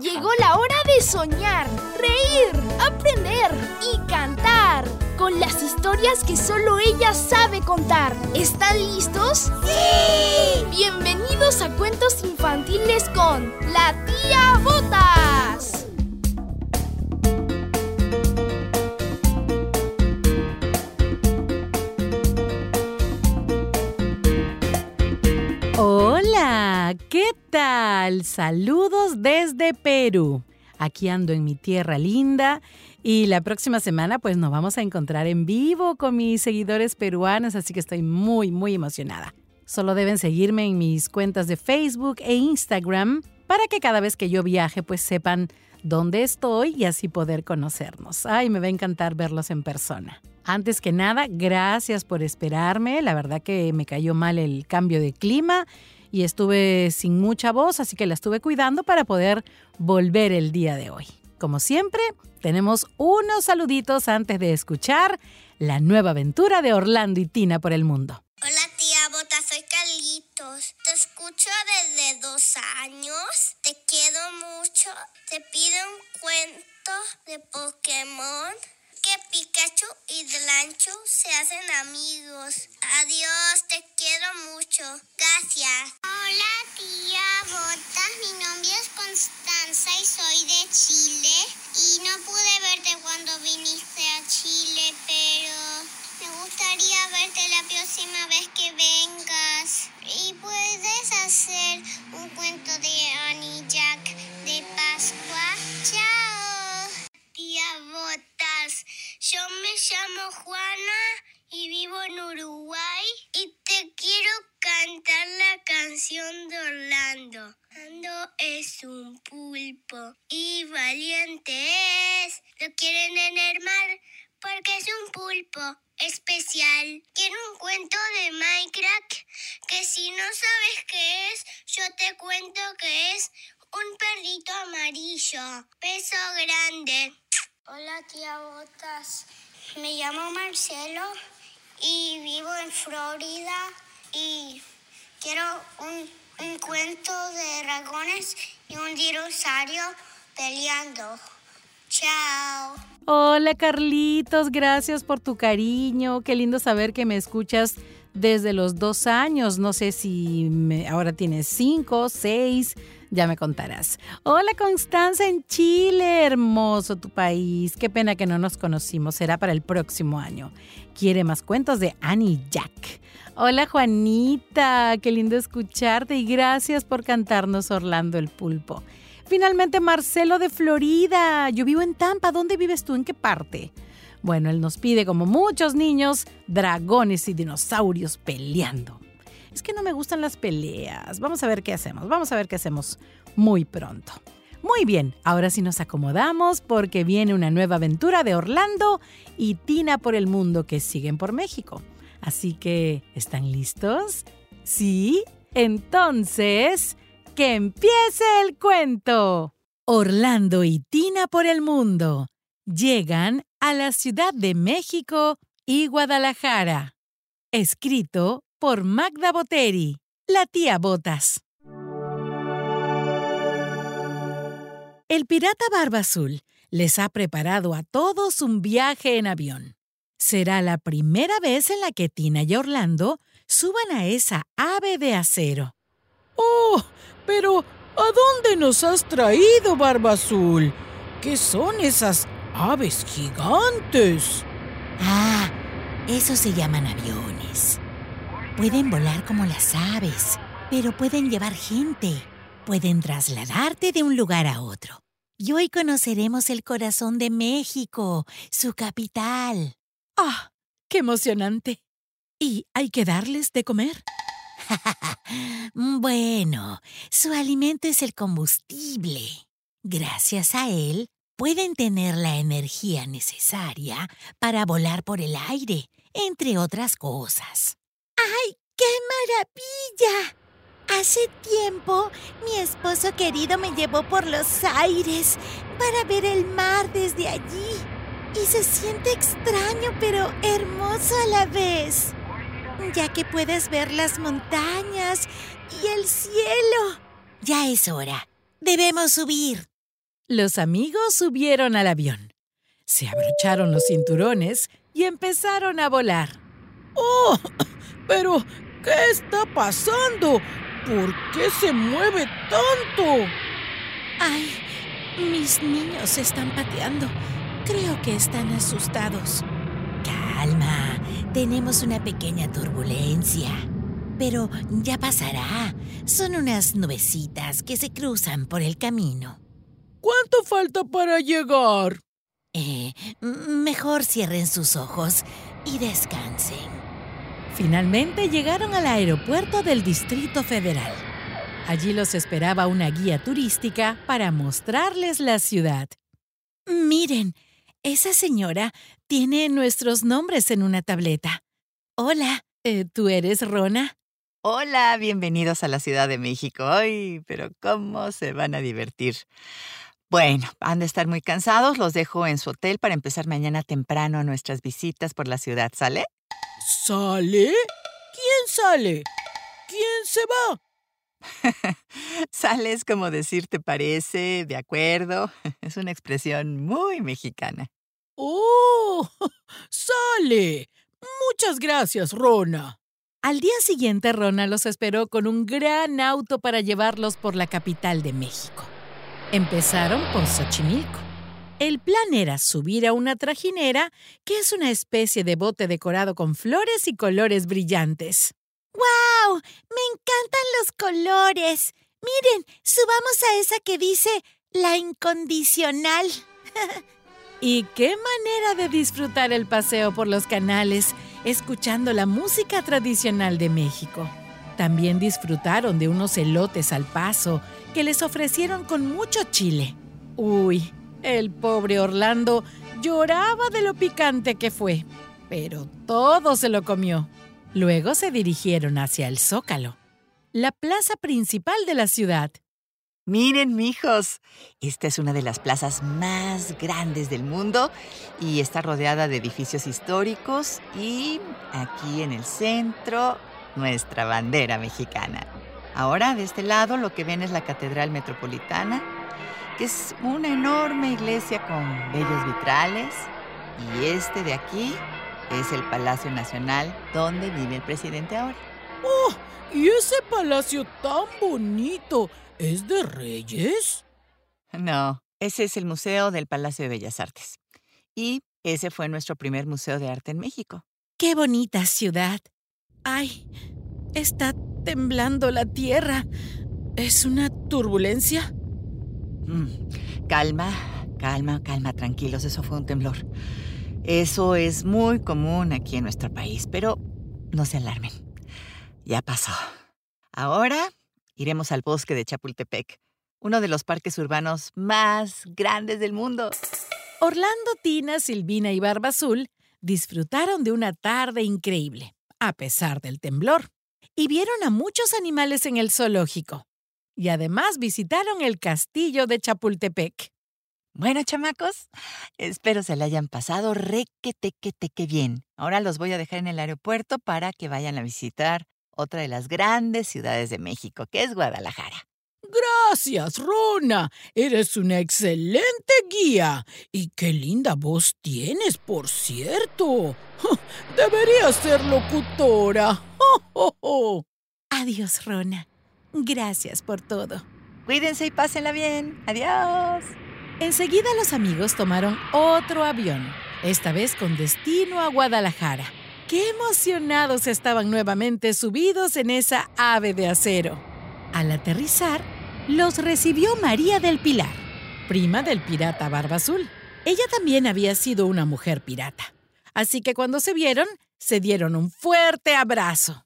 Llegó la hora de soñar, reír, aprender y cantar con las historias que solo ella sabe contar. ¿Están listos? ¡Sí! Bienvenidos a Cuentos Infantiles con la tía Botas. Hola, ¿qué tal? Saludos desde Perú. Aquí ando en mi tierra linda y la próxima semana pues nos vamos a encontrar en vivo con mis seguidores peruanos, así que estoy muy, muy emocionada. Solo deben seguirme en mis cuentas de Facebook e Instagram para que cada vez que yo viaje pues sepan dónde estoy y así poder conocernos. Ay, me va a encantar verlos en persona. Antes que nada, gracias por esperarme. La verdad que me cayó mal el cambio de clima y estuve sin mucha voz, así que la estuve cuidando para poder volver el día de hoy. Como siempre, tenemos unos saluditos antes de escuchar la nueva aventura de Orlando y Tina por el mundo. Hola tía Bota, soy Carlitos. Te escucho desde dos años. Te quiero mucho. Te pido un cuento de Pokémon que Pikachu y Delancho se hacen amigos. Adiós, te quiero mucho. Gracias. Hola, tía Bota. Mi nombre es Constanza y soy de Chile. Y no pude verte cuando viniste a Chile, pero me gustaría verte la próxima vez que vengas. ¿Y puedes hacer un cuento de Annie Jack de Pascua? Chao. Tía Botas, yo me llamo Juana y vivo en Uruguay y te quiero cantar la canción de Orlando. Orlando es un pulpo y valiente es. Lo quieren en el mar porque es un pulpo especial. Tiene un cuento de Minecraft que si no sabes qué es, yo te cuento que es un perrito amarillo, peso grande. Hola tía Botas, me llamo Marcelo y vivo en Florida y quiero un, un cuento de dragones y un dinosaurio peleando. Chao. Hola Carlitos, gracias por tu cariño. Qué lindo saber que me escuchas desde los dos años. No sé si ahora tienes cinco, seis, ya me contarás. Hola Constanza en Chile, hermoso tu país. Qué pena que no nos conocimos, será para el próximo año. Quiere más cuentos de Annie Jack. Hola Juanita, qué lindo escucharte y gracias por cantarnos Orlando el Pulpo. Finalmente Marcelo de Florida. Yo vivo en Tampa. ¿Dónde vives tú? ¿En qué parte? Bueno, él nos pide, como muchos niños, dragones y dinosaurios peleando. Es que no me gustan las peleas. Vamos a ver qué hacemos. Vamos a ver qué hacemos muy pronto. Muy bien, ahora sí nos acomodamos porque viene una nueva aventura de Orlando y Tina por el mundo que siguen por México. Así que, ¿están listos? ¿Sí? Entonces, ¡que empiece el cuento! Orlando y Tina por el mundo llegan a la Ciudad de México y Guadalajara. Escrito por Magda Boteri, la tía Botas. El pirata Barba Azul les ha preparado a todos un viaje en avión. Será la primera vez en la que Tina y Orlando suban a esa ave de acero. ¡Oh! Pero, ¿a dónde nos has traído, Barba Azul? ¿Qué son esas aves gigantes? Ah, esos se llaman aviones. Pueden volar como las aves, pero pueden llevar gente. Pueden trasladarte de un lugar a otro. Y hoy conoceremos el corazón de México, su capital. ¡Ah! ¡Qué emocionante! ¿Y hay que darles de comer? bueno, su alimento es el combustible. Gracias a él, pueden tener la energía necesaria para volar por el aire, entre otras cosas. ¡Ay, qué maravilla! Hace tiempo, mi esposo querido me llevó por los aires para ver el mar desde allí. Y se siente extraño, pero hermoso a la vez, ya que puedes ver las montañas y el cielo. Ya es hora. Debemos subir. Los amigos subieron al avión. Se abrocharon los cinturones y empezaron a volar. ¡Oh! Pero, ¿qué está pasando? ¿Por qué se mueve tanto? Ay, mis niños se están pateando. Creo que están asustados. Calma, tenemos una pequeña turbulencia. Pero ya pasará. Son unas nubecitas que se cruzan por el camino. ¿Cuánto falta para llegar? Eh, mejor cierren sus ojos y descansen. Finalmente llegaron al aeropuerto del Distrito Federal. Allí los esperaba una guía turística para mostrarles la ciudad. Miren, esa señora tiene nuestros nombres en una tableta. Hola, eh, ¿tú eres Rona? Hola, bienvenidos a la Ciudad de México. Ay, pero cómo se van a divertir. Bueno, han de estar muy cansados. Los dejo en su hotel para empezar mañana temprano nuestras visitas por la ciudad. ¿Sale? ¿Sale? ¿Quién sale? ¿Quién se va? Sales como decir te parece, de acuerdo. Es una expresión muy mexicana. ¡Oh! ¡Sale! Muchas gracias, Rona. Al día siguiente, Rona los esperó con un gran auto para llevarlos por la capital de México. Empezaron por Xochimilco. El plan era subir a una trajinera, que es una especie de bote decorado con flores y colores brillantes. ¡Guau! Me encantan los colores. Miren, subamos a esa que dice la incondicional. y qué manera de disfrutar el paseo por los canales, escuchando la música tradicional de México. También disfrutaron de unos elotes al paso que les ofrecieron con mucho chile. Uy, el pobre Orlando lloraba de lo picante que fue, pero todo se lo comió. Luego se dirigieron hacia el Zócalo, la plaza principal de la ciudad. Miren, mijos, esta es una de las plazas más grandes del mundo y está rodeada de edificios históricos y aquí en el centro nuestra bandera mexicana. Ahora de este lado lo que ven es la Catedral Metropolitana es una enorme iglesia con bellos vitrales. Y este de aquí es el Palacio Nacional donde vive el presidente ahora. ¡Oh! ¿Y ese palacio tan bonito es de reyes? No, ese es el Museo del Palacio de Bellas Artes. Y ese fue nuestro primer museo de arte en México. ¡Qué bonita ciudad! ¡Ay! Está temblando la tierra. ¿Es una turbulencia? Mm, calma, calma, calma, tranquilos, eso fue un temblor. Eso es muy común aquí en nuestro país, pero no se alarmen. Ya pasó. Ahora iremos al bosque de Chapultepec, uno de los parques urbanos más grandes del mundo. Orlando, Tina, Silvina y Barba Azul disfrutaron de una tarde increíble, a pesar del temblor, y vieron a muchos animales en el zoológico y además visitaron el castillo de Chapultepec. Bueno, chamacos, espero se le hayan pasado requetequeteque bien. Ahora los voy a dejar en el aeropuerto para que vayan a visitar otra de las grandes ciudades de México, que es Guadalajara. Gracias, Rona. Eres una excelente guía. Y qué linda voz tienes, por cierto. Deberías ser locutora. Adiós, Rona. Gracias por todo. Cuídense y pásenla bien. Adiós. Enseguida los amigos tomaron otro avión, esta vez con destino a Guadalajara. Qué emocionados estaban nuevamente subidos en esa ave de acero. Al aterrizar, los recibió María del Pilar, prima del pirata Barba Azul. Ella también había sido una mujer pirata. Así que cuando se vieron, se dieron un fuerte abrazo.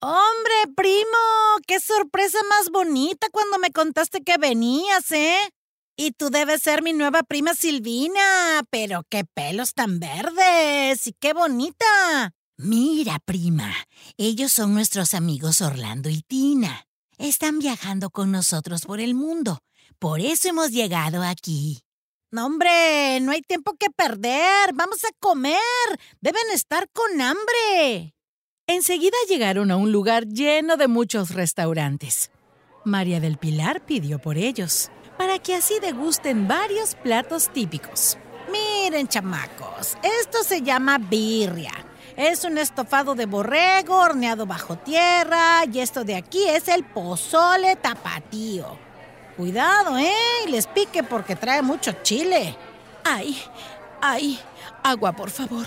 Hombre, primo, qué sorpresa más bonita cuando me contaste que venías, ¿eh? Y tú debes ser mi nueva prima Silvina, pero qué pelos tan verdes y qué bonita. Mira, prima, ellos son nuestros amigos Orlando y Tina. Están viajando con nosotros por el mundo. Por eso hemos llegado aquí. No, hombre, no hay tiempo que perder. Vamos a comer. Deben estar con hambre. Enseguida llegaron a un lugar lleno de muchos restaurantes. María del Pilar pidió por ellos, para que así degusten varios platos típicos. Miren, chamacos, esto se llama birria. Es un estofado de borrego horneado bajo tierra y esto de aquí es el pozole tapatío. Cuidado, ¿eh? Les pique porque trae mucho chile. Ay, ay, agua, por favor.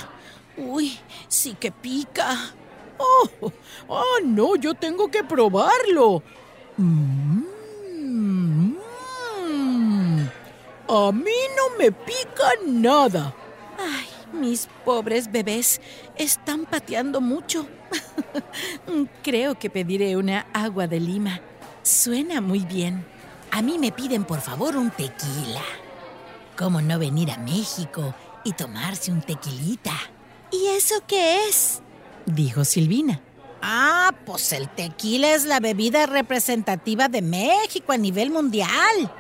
Uy, sí que pica. Oh, oh no, yo tengo que probarlo. Mm, mm. A mí no me pica nada. Ay, mis pobres bebés están pateando mucho. Creo que pediré una agua de lima. Suena muy bien. A mí me piden por favor un tequila. ¿Cómo no venir a México y tomarse un tequilita? ¿Y eso qué es? Dijo Silvina. Ah, pues el tequila es la bebida representativa de México a nivel mundial.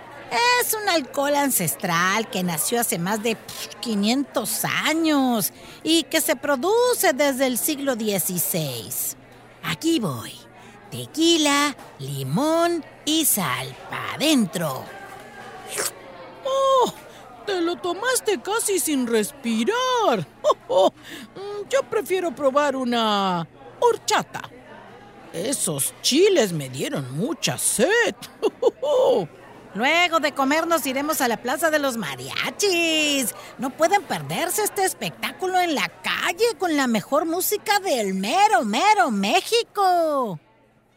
Es un alcohol ancestral que nació hace más de 500 años y que se produce desde el siglo XVI. Aquí voy. Tequila, limón y sal para adentro. ¡Oh! Te lo tomaste casi sin respirar. Oh, Yo prefiero probar una horchata. Esos chiles me dieron mucha sed. Luego de comer nos iremos a la Plaza de los Mariachis. No pueden perderse este espectáculo en la calle con la mejor música del mero, mero México.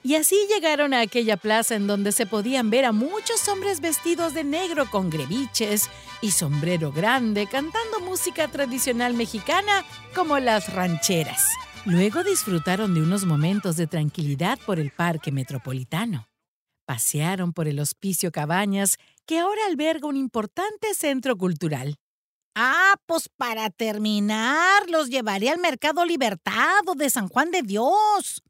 Y así llegaron a aquella plaza en donde se podían ver a muchos hombres vestidos de negro con greviches y sombrero grande cantando música tradicional mexicana como las rancheras. Luego disfrutaron de unos momentos de tranquilidad por el parque metropolitano. Pasearon por el Hospicio Cabañas, que ahora alberga un importante centro cultural. Ah, pues para terminar, los llevaré al Mercado Libertado de San Juan de Dios.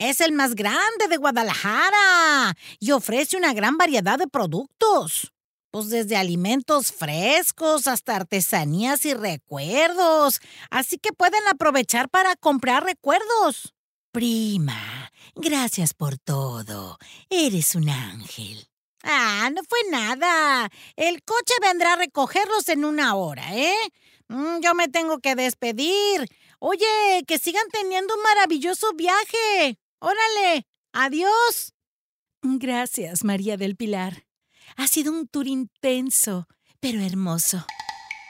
Es el más grande de Guadalajara y ofrece una gran variedad de productos. Pues desde alimentos frescos hasta artesanías y recuerdos. Así que pueden aprovechar para comprar recuerdos. Prima, gracias por todo. Eres un ángel. Ah, no fue nada. El coche vendrá a recogerlos en una hora, ¿eh? Mm, yo me tengo que despedir. Oye, que sigan teniendo un maravilloso viaje. Órale, adiós. Gracias, María del Pilar. Ha sido un tour intenso, pero hermoso.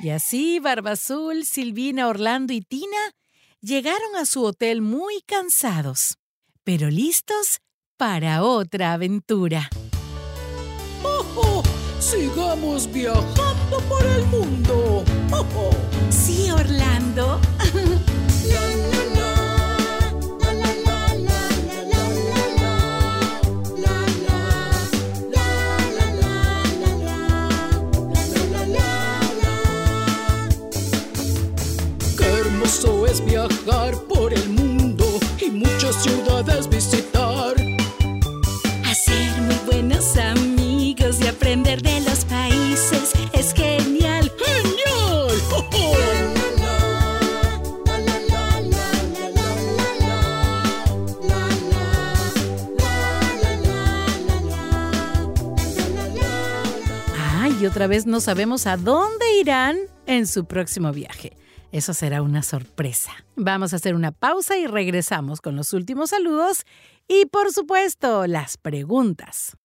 Y así Barba Azul, Silvina, Orlando y Tina llegaron a su hotel muy cansados, pero listos para otra aventura. ¡Oh, oh! sigamos viajando por el mundo! ¡Oh, oh! Sí, Orlando. ¡Qué muchas ciudades visitar! Hacer muy buenos amigos y aprender de los países es genial. ¡Genial! ¡Oh, oh! Ah, y otra vez no sabemos a dónde irán en su próximo viaje. Eso será una sorpresa. Vamos a hacer una pausa y regresamos con los últimos saludos y, por supuesto, las preguntas.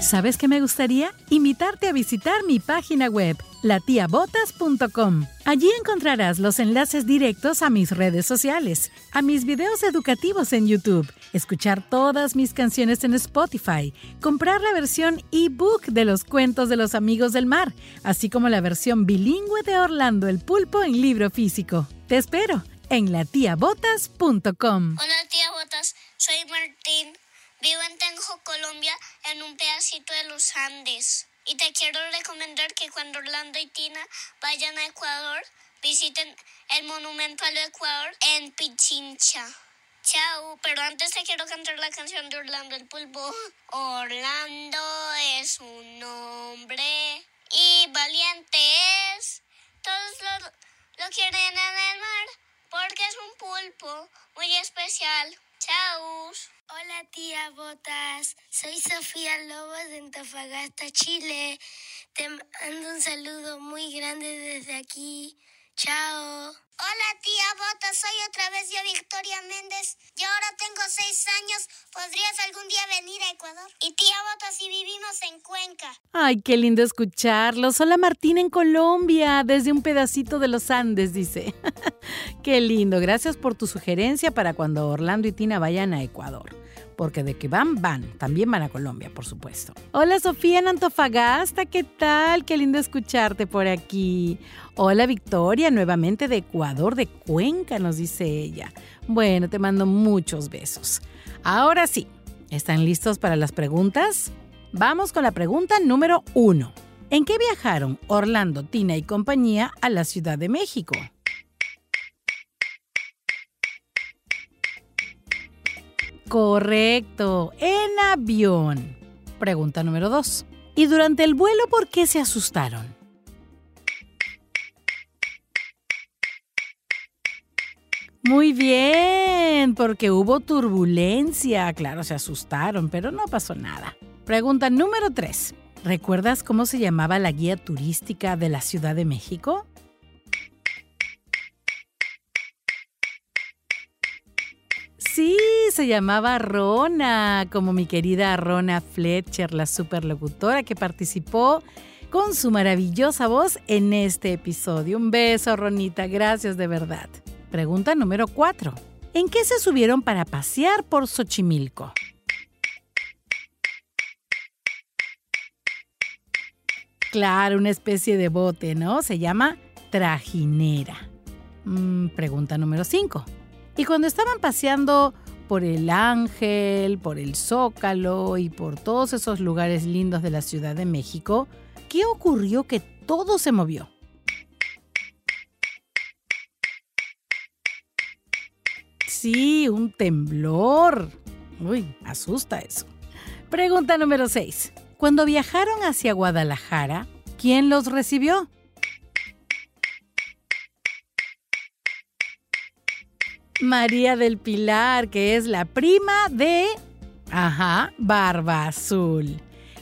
¿Sabes qué me gustaría? Invitarte a visitar mi página web, latiabotas.com. Allí encontrarás los enlaces directos a mis redes sociales, a mis videos educativos en YouTube, escuchar todas mis canciones en Spotify, comprar la versión ebook de los cuentos de los amigos del mar, así como la versión bilingüe de Orlando el Pulpo en libro físico. Te espero en latiabotas.com. Hola tía Botas, soy Martín. Vivo en Tenjo, Colombia, en un pedacito de los Andes. Y te quiero recomendar que cuando Orlando y Tina vayan a Ecuador, visiten el monumento al Ecuador en Pichincha. Chao, pero antes te quiero cantar la canción de Orlando el Pulpo. Orlando es un hombre y valiente es. Todos lo, lo quieren en el mar porque es un pulpo muy especial. Chao. Hola tía Botas, soy Sofía Lobos de Antofagasta, Chile. Te mando un saludo muy grande desde aquí. Chao. Hola tía Botas, soy otra vez yo Victoria Méndez. Yo ahora tengo seis años. ¿Podrías algún día venir a Ecuador? Y tía Botas, y vivimos en Cuenca. Ay, qué lindo escucharlos. Hola Martín en Colombia, desde un pedacito de los Andes, dice. qué lindo. Gracias por tu sugerencia para cuando Orlando y Tina vayan a Ecuador porque de que van, van. También van a Colombia, por supuesto. Hola Sofía en Antofagasta, ¿qué tal? Qué lindo escucharte por aquí. Hola Victoria, nuevamente de Ecuador, de Cuenca, nos dice ella. Bueno, te mando muchos besos. Ahora sí, ¿están listos para las preguntas? Vamos con la pregunta número uno. ¿En qué viajaron Orlando, Tina y compañía a la Ciudad de México? Correcto, en avión. Pregunta número 2. ¿Y durante el vuelo por qué se asustaron? Muy bien, porque hubo turbulencia. Claro, se asustaron, pero no pasó nada. Pregunta número 3. ¿Recuerdas cómo se llamaba la guía turística de la Ciudad de México? Sí, se llamaba Rona, como mi querida Rona Fletcher, la superlocutora que participó con su maravillosa voz en este episodio. Un beso, Ronita, gracias de verdad. Pregunta número 4. ¿En qué se subieron para pasear por Xochimilco? Claro, una especie de bote, ¿no? Se llama trajinera. Mm, pregunta número 5. Y cuando estaban paseando por el Ángel, por el Zócalo y por todos esos lugares lindos de la Ciudad de México, ¿qué ocurrió que todo se movió? Sí, un temblor. Uy, asusta eso. Pregunta número 6. Cuando viajaron hacia Guadalajara, ¿quién los recibió? María del Pilar, que es la prima de... Ajá, Barba Azul.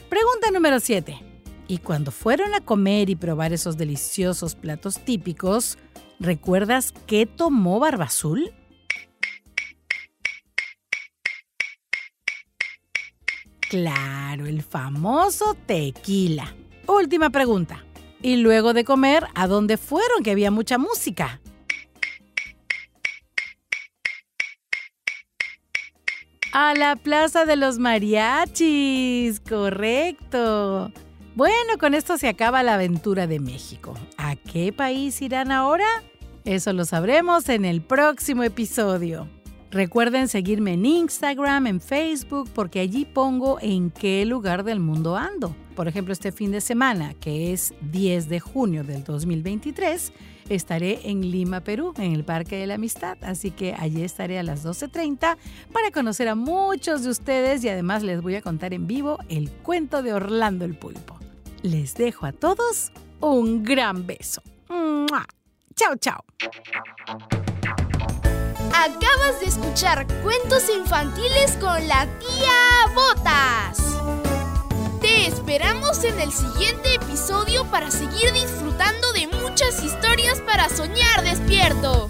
Pregunta número 7. Y cuando fueron a comer y probar esos deliciosos platos típicos, ¿recuerdas qué tomó Barba Azul? Claro, el famoso tequila. Última pregunta. Y luego de comer, ¿a dónde fueron? Que había mucha música. A la Plaza de los Mariachis, correcto. Bueno, con esto se acaba la aventura de México. ¿A qué país irán ahora? Eso lo sabremos en el próximo episodio. Recuerden seguirme en Instagram, en Facebook, porque allí pongo en qué lugar del mundo ando. Por ejemplo, este fin de semana, que es 10 de junio del 2023, estaré en Lima, Perú, en el Parque de la Amistad. Así que allí estaré a las 12.30 para conocer a muchos de ustedes y además les voy a contar en vivo el cuento de Orlando el Pulpo. Les dejo a todos un gran beso. Chao, chao. Acabas de escuchar cuentos infantiles con la tía Botas. Esperamos en el siguiente episodio para seguir disfrutando de muchas historias para soñar despierto.